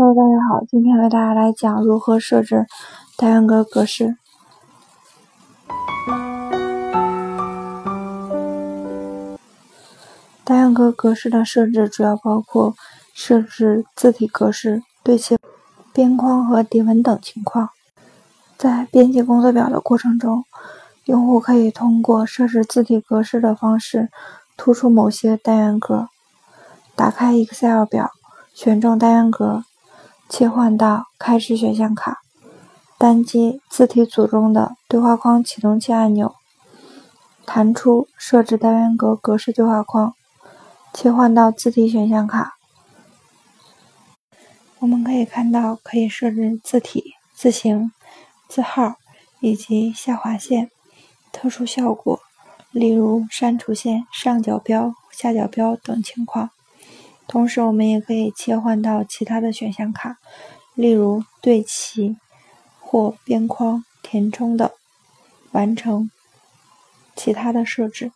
Hello，大家好，今天为大家来讲如何设置单元格格式。单元格格式的设置主要包括设置字体格式、对齐边框和底纹等情况。在编辑工作表的过程中，用户可以通过设置字体格式的方式突出某些单元格。打开 Excel 表，选中单元格。切换到开始选项卡，单击字体组中的对话框启动器按钮，弹出设置单元格格式对话框，切换到字体选项卡。我们可以看到，可以设置字体、字形、字号以及下划线、特殊效果，例如删除线、上角标、下角标等情况。同时，我们也可以切换到其他的选项卡，例如对齐或边框填充等，完成其他的设置。